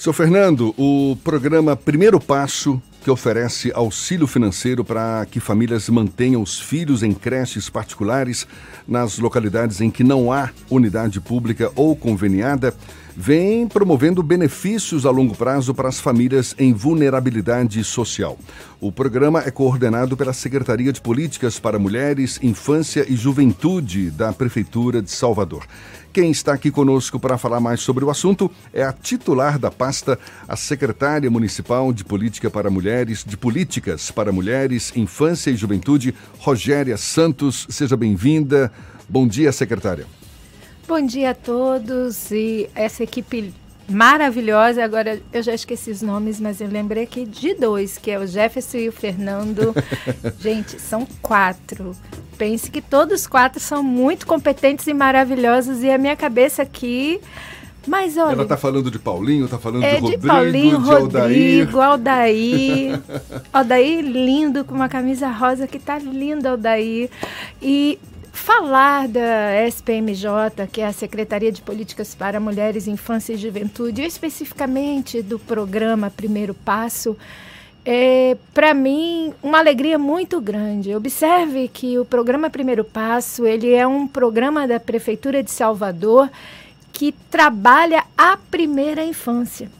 Seu Fernando, o programa Primeiro Passo, que oferece auxílio financeiro para que famílias mantenham os filhos em creches particulares nas localidades em que não há unidade pública ou conveniada, vem promovendo benefícios a longo prazo para as famílias em vulnerabilidade social. O programa é coordenado pela Secretaria de Políticas para Mulheres, Infância e Juventude da Prefeitura de Salvador. Quem está aqui conosco para falar mais sobre o assunto é a titular da pasta, a secretária municipal de Política para Mulheres, de Políticas para Mulheres, Infância e Juventude, Rogéria Santos. Seja bem-vinda. Bom dia, secretária. Bom dia a todos e essa equipe maravilhosa. Agora eu já esqueci os nomes, mas eu lembrei aqui de dois, que é o Jefferson e o Fernando. Gente, são quatro. Pense que todos quatro são muito competentes e maravilhosos e a minha cabeça aqui mas olha. Ela tá falando de Paulinho, tá falando é de Rodrigo, de Paulinho, de Rodrigo, Aldair. Aldair lindo, com uma camisa rosa que tá lindo, Aldair. E falar da SPMJ, que é a Secretaria de Políticas para Mulheres, Infância e Juventude, especificamente do programa Primeiro Passo, é, para mim, uma alegria muito grande. Observe que o programa Primeiro Passo, ele é um programa da Prefeitura de Salvador que trabalha a primeira infância.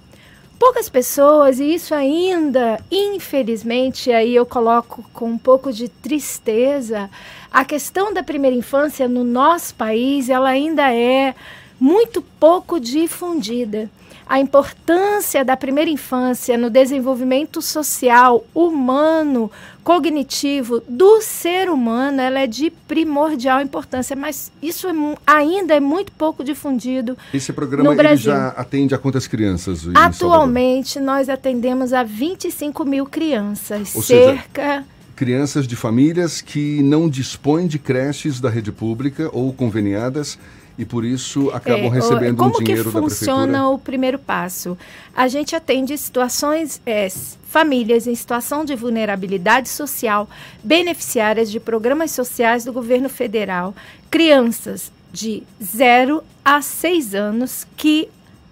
Poucas pessoas, e isso ainda, infelizmente, aí eu coloco com um pouco de tristeza, a questão da primeira infância no nosso país, ela ainda é muito pouco difundida. A importância da primeira infância no desenvolvimento social, humano, cognitivo do ser humano, ela é de primordial importância, mas isso é, ainda é muito pouco difundido. Esse programa ele já atende a quantas crianças? Atualmente nós atendemos a 25 mil crianças, Ou cerca. Seja, crianças de famílias que não dispõem de creches da rede pública ou conveniadas e por isso acabam é, recebendo um dinheiro. Como que funciona o primeiro passo? A gente atende situações, é, famílias em situação de vulnerabilidade social, beneficiárias de programas sociais do governo federal, crianças de 0 a 6 anos que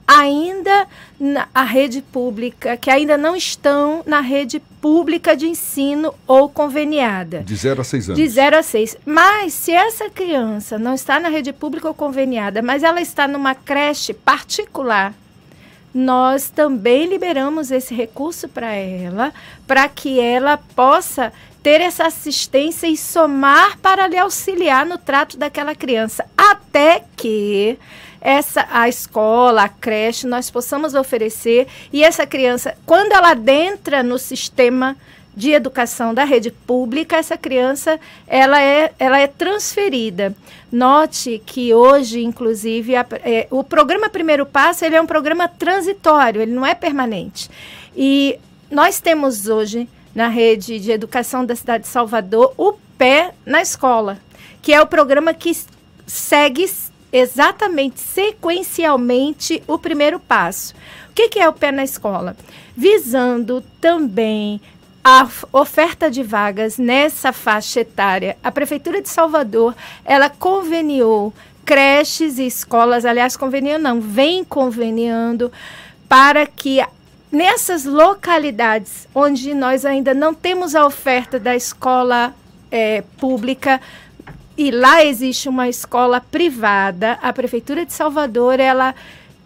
ainda na rede pública, que ainda não estão na rede pública de ensino ou conveniada. De 0 a 6 anos. De 0 a 6. Mas se essa criança não está na rede pública ou conveniada, mas ela está numa creche particular, nós também liberamos esse recurso para ela, para que ela possa ter essa assistência e somar para lhe auxiliar no trato daquela criança, até que essa a escola, a creche, nós possamos oferecer e essa criança, quando ela adentra no sistema de educação da rede pública, essa criança ela é, ela é transferida. Note que hoje, inclusive, a, é, o programa Primeiro Passo ele é um programa transitório, ele não é permanente. E nós temos hoje na rede de educação da cidade de Salvador o pé na escola, que é o programa que segue exatamente sequencialmente o primeiro passo. O que, que é o pé na escola? Visando também a oferta de vagas nessa faixa etária. A Prefeitura de Salvador, ela conveniou creches e escolas, aliás, conveniou não, vem conveniando para que nessas localidades onde nós ainda não temos a oferta da escola é, pública, e lá existe uma escola privada, a prefeitura de Salvador, ela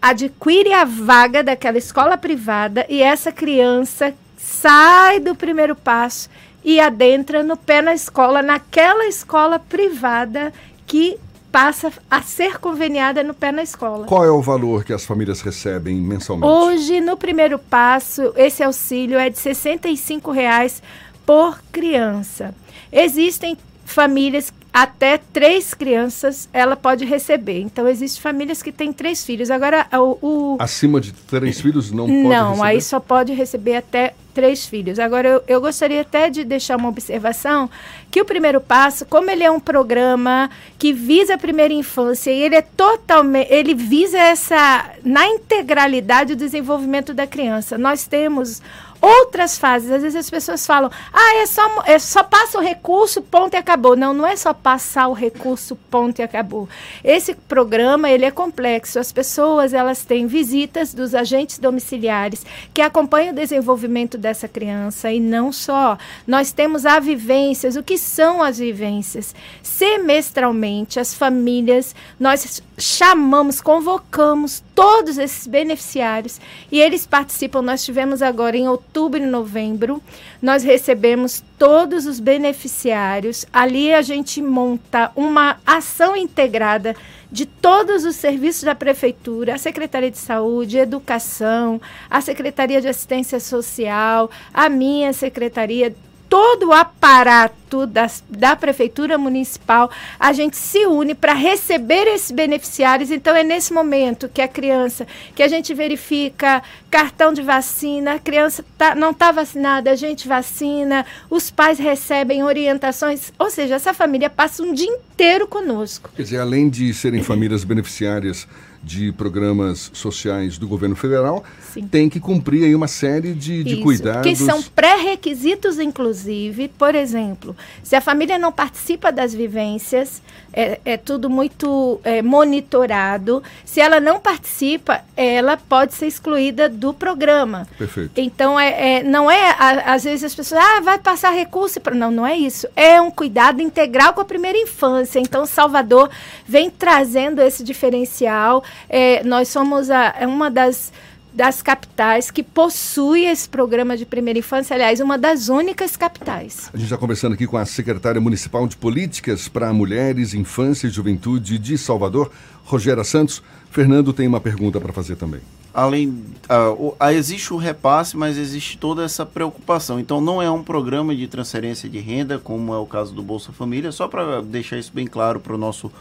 adquire a vaga daquela escola privada e essa criança sai do primeiro passo e adentra no pé na escola, naquela escola privada que passa a ser conveniada no pé na escola. Qual é o valor que as famílias recebem mensalmente? Hoje, no primeiro passo, esse auxílio é de 65 reais por criança. Existem famílias até três crianças ela pode receber. Então, existem famílias que têm três filhos. Agora, o. o Acima de três filhos não pode Não, receber? aí só pode receber até três filhos. Agora, eu, eu gostaria até de deixar uma observação que o primeiro passo, como ele é um programa que visa a primeira infância e ele é totalmente, ele visa essa, na integralidade, o desenvolvimento da criança. Nós temos outras fases. Às vezes as pessoas falam, ah, é só, é só passa o recurso, ponto e acabou. Não, não é só passar o recurso, ponto e acabou. Esse programa, ele é complexo. As pessoas, elas têm visitas dos agentes domiciliares que acompanham o desenvolvimento dessa criança e não só. Nós temos a vivências. O que são as vivências? Semestralmente, as famílias, nós chamamos, convocamos todos esses beneficiários e eles participam. Nós tivemos agora em outubro e novembro, nós recebemos todos os beneficiários. Ali a gente monta uma ação integrada de todos os serviços da prefeitura, a Secretaria de Saúde, Educação, a Secretaria de Assistência Social, a minha secretaria todo o aparato das, da prefeitura municipal, a gente se une para receber esses beneficiários. Então, é nesse momento que a criança, que a gente verifica cartão de vacina, a criança tá, não está vacinada, a gente vacina, os pais recebem orientações, ou seja, essa família passa um dia inteiro conosco. Quer dizer, além de serem famílias beneficiárias de programas sociais do governo federal, Sim. tem que cumprir aí uma série de, de cuidados. Que são pré-requisitos, inclusive. Por exemplo, se a família não participa das vivências, é, é tudo muito é, monitorado. Se ela não participa, ela pode ser excluída do programa. Perfeito. Então, é, é não é, a, às vezes as pessoas, ah, vai passar recurso. Pra... Não, não é isso. É um cuidado integral com a primeira infância. Então, Salvador vem trazendo esse diferencial é, nós somos a, é uma das das capitais que possui esse programa de primeira infância, aliás, uma das únicas capitais. A gente está conversando aqui com a secretária municipal de Políticas para Mulheres, Infância e Juventude de Salvador, Rogéria Santos. Fernando tem uma pergunta para fazer também. Além, uh, uh, existe o repasse, mas existe toda essa preocupação. Então, não é um programa de transferência de renda, como é o caso do Bolsa Família, só para deixar isso bem claro para o nosso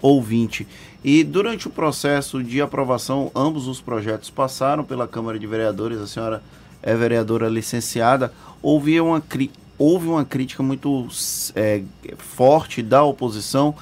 ouvinte. E durante o processo de aprovação, ambos os projetos passaram pela Câmara de Vereadores, a senhora é vereadora licenciada, houve uma, houve uma crítica muito é, forte da oposição,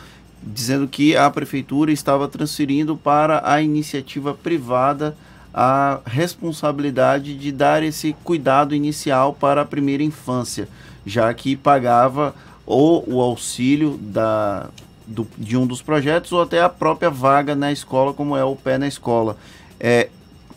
dizendo que a prefeitura estava transferindo para a iniciativa privada a responsabilidade de dar esse cuidado inicial para a primeira infância, já que pagava ou o auxílio da, do, de um dos projetos ou até a própria vaga na escola, como é o pé na escola. É,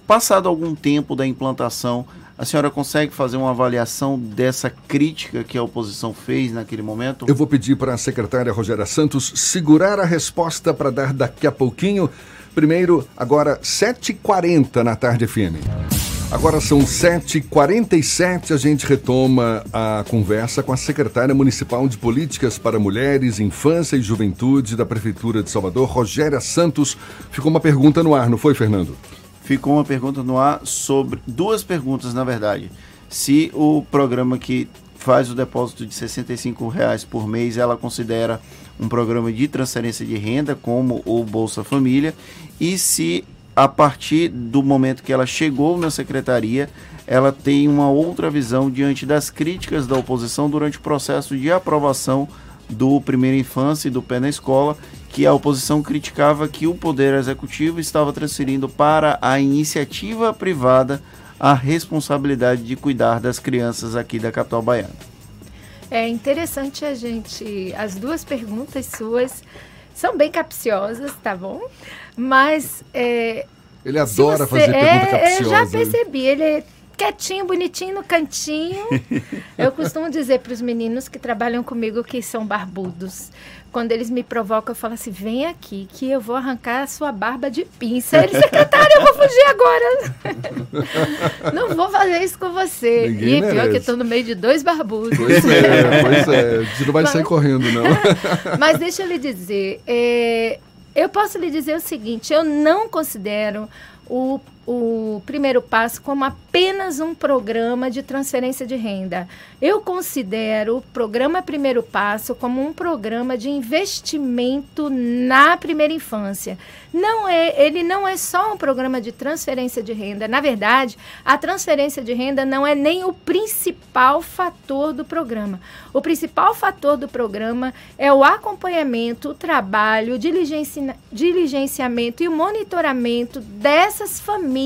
passado algum tempo da implantação, a senhora consegue fazer uma avaliação dessa crítica que a oposição fez naquele momento? Eu vou pedir para a secretária Rogéria Santos segurar a resposta para dar daqui a pouquinho. Primeiro, agora 7h40 na tarde FM. Agora são 7h47, a gente retoma a conversa com a secretária municipal de Políticas para Mulheres, Infância e Juventude da Prefeitura de Salvador, Rogéria Santos. Ficou uma pergunta no ar, não foi, Fernando? Ficou uma pergunta no ar sobre. Duas perguntas, na verdade. Se o programa que faz o depósito de R$ reais por mês, ela considera um programa de transferência de renda, como o Bolsa Família, e se a partir do momento que ela chegou na secretaria, ela tem uma outra visão diante das críticas da oposição durante o processo de aprovação do Primeira Infância e do Pé na Escola, que a oposição criticava que o Poder Executivo estava transferindo para a iniciativa privada a responsabilidade de cuidar das crianças aqui da capital baiana. É interessante a gente, as duas perguntas suas são bem capciosas, tá bom? Mas. É, ele adora você, fazer pergunta é, capciosa. Eu já percebi. Ele é quietinho, bonitinho no cantinho. eu costumo dizer para os meninos que trabalham comigo que são barbudos. Quando eles me provocam, eu falo assim: vem aqui que eu vou arrancar a sua barba de pinça. Ele, secretário, eu vou fugir agora. não vou fazer isso com você. Ninguém e pior merece. que eu estou no meio de dois barbudos. Pois é, pois é. Você não vai Mas, sair correndo, não. Mas deixa eu lhe dizer: é, eu posso lhe dizer o seguinte: eu não considero o, o primeiro passo como apenas um programa de transferência de renda. Eu considero o programa Primeiro Passo como um programa de investimento na primeira infância. Não é, ele não é só um programa de transferência de renda. Na verdade, a transferência de renda não é nem o principal fator do programa. O principal fator do programa é o acompanhamento, o trabalho, o diligenciamento e o monitoramento dessas famílias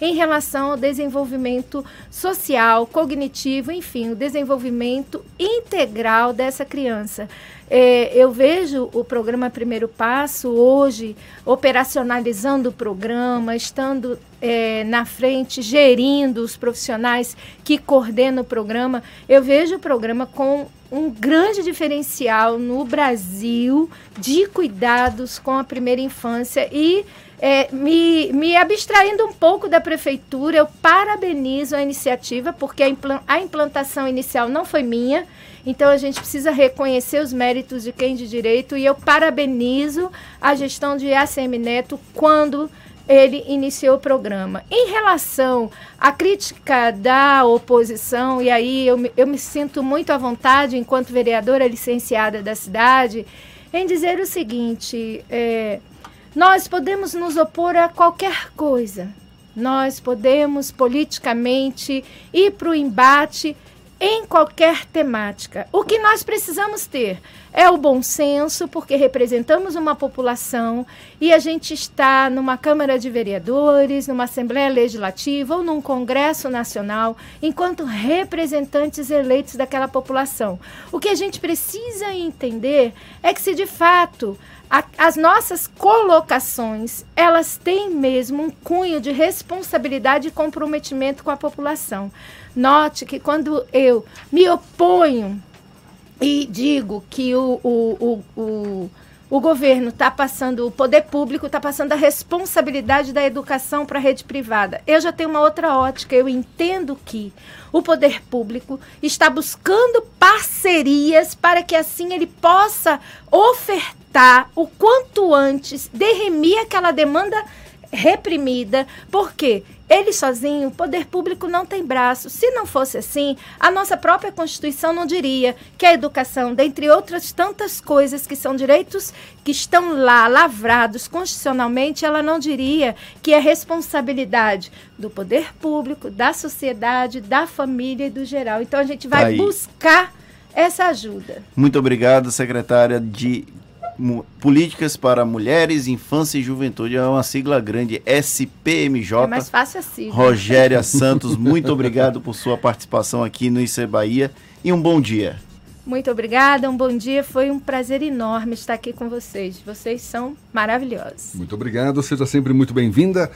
em relação ao desenvolvimento social, cognitivo, enfim, o desenvolvimento integral dessa criança. É, eu vejo o programa Primeiro Passo hoje operacionalizando o programa, estando é, na frente, gerindo os profissionais que coordenam o programa. Eu vejo o programa com um grande diferencial no Brasil de cuidados com a primeira infância e é, me, me abstraindo um pouco da prefeitura, eu parabenizo a iniciativa, porque a, a implantação inicial não foi minha, então a gente precisa reconhecer os méritos de quem de direito e eu parabenizo a gestão de ACM Neto quando ele iniciou o programa. Em relação à crítica da oposição, e aí eu me, eu me sinto muito à vontade, enquanto vereadora licenciada da cidade, em dizer o seguinte: é, nós podemos nos opor a qualquer coisa, nós podemos politicamente ir para o embate em qualquer temática. O que nós precisamos ter é o bom senso, porque representamos uma população e a gente está numa Câmara de Vereadores, numa Assembleia Legislativa ou num Congresso Nacional, enquanto representantes eleitos daquela população. O que a gente precisa entender é que se de fato as nossas colocações, elas têm mesmo um cunho de responsabilidade e comprometimento com a população. Note que quando eu me oponho e digo que o, o, o, o, o governo está passando, o poder público está passando a responsabilidade da educação para a rede privada, eu já tenho uma outra ótica. Eu entendo que o poder público está buscando parcerias para que assim ele possa ofertar o quanto antes, derremir aquela demanda reprimida, porque ele sozinho, o poder público não tem braço. Se não fosse assim, a nossa própria Constituição não diria que a educação, dentre outras tantas coisas que são direitos que estão lá lavrados constitucionalmente, ela não diria que é responsabilidade do poder público, da sociedade, da família e do geral. Então a gente vai Aí. buscar essa ajuda. Muito obrigado, secretária de Políticas para Mulheres, Infância e Juventude. É uma sigla grande, SPMJ. É mais fácil a sigla. Rogéria Santos, muito obrigado por sua participação aqui no IC Bahia e um bom dia. Muito obrigada, um bom dia. Foi um prazer enorme estar aqui com vocês. Vocês são maravilhosos. Muito obrigado, seja sempre muito bem-vinda.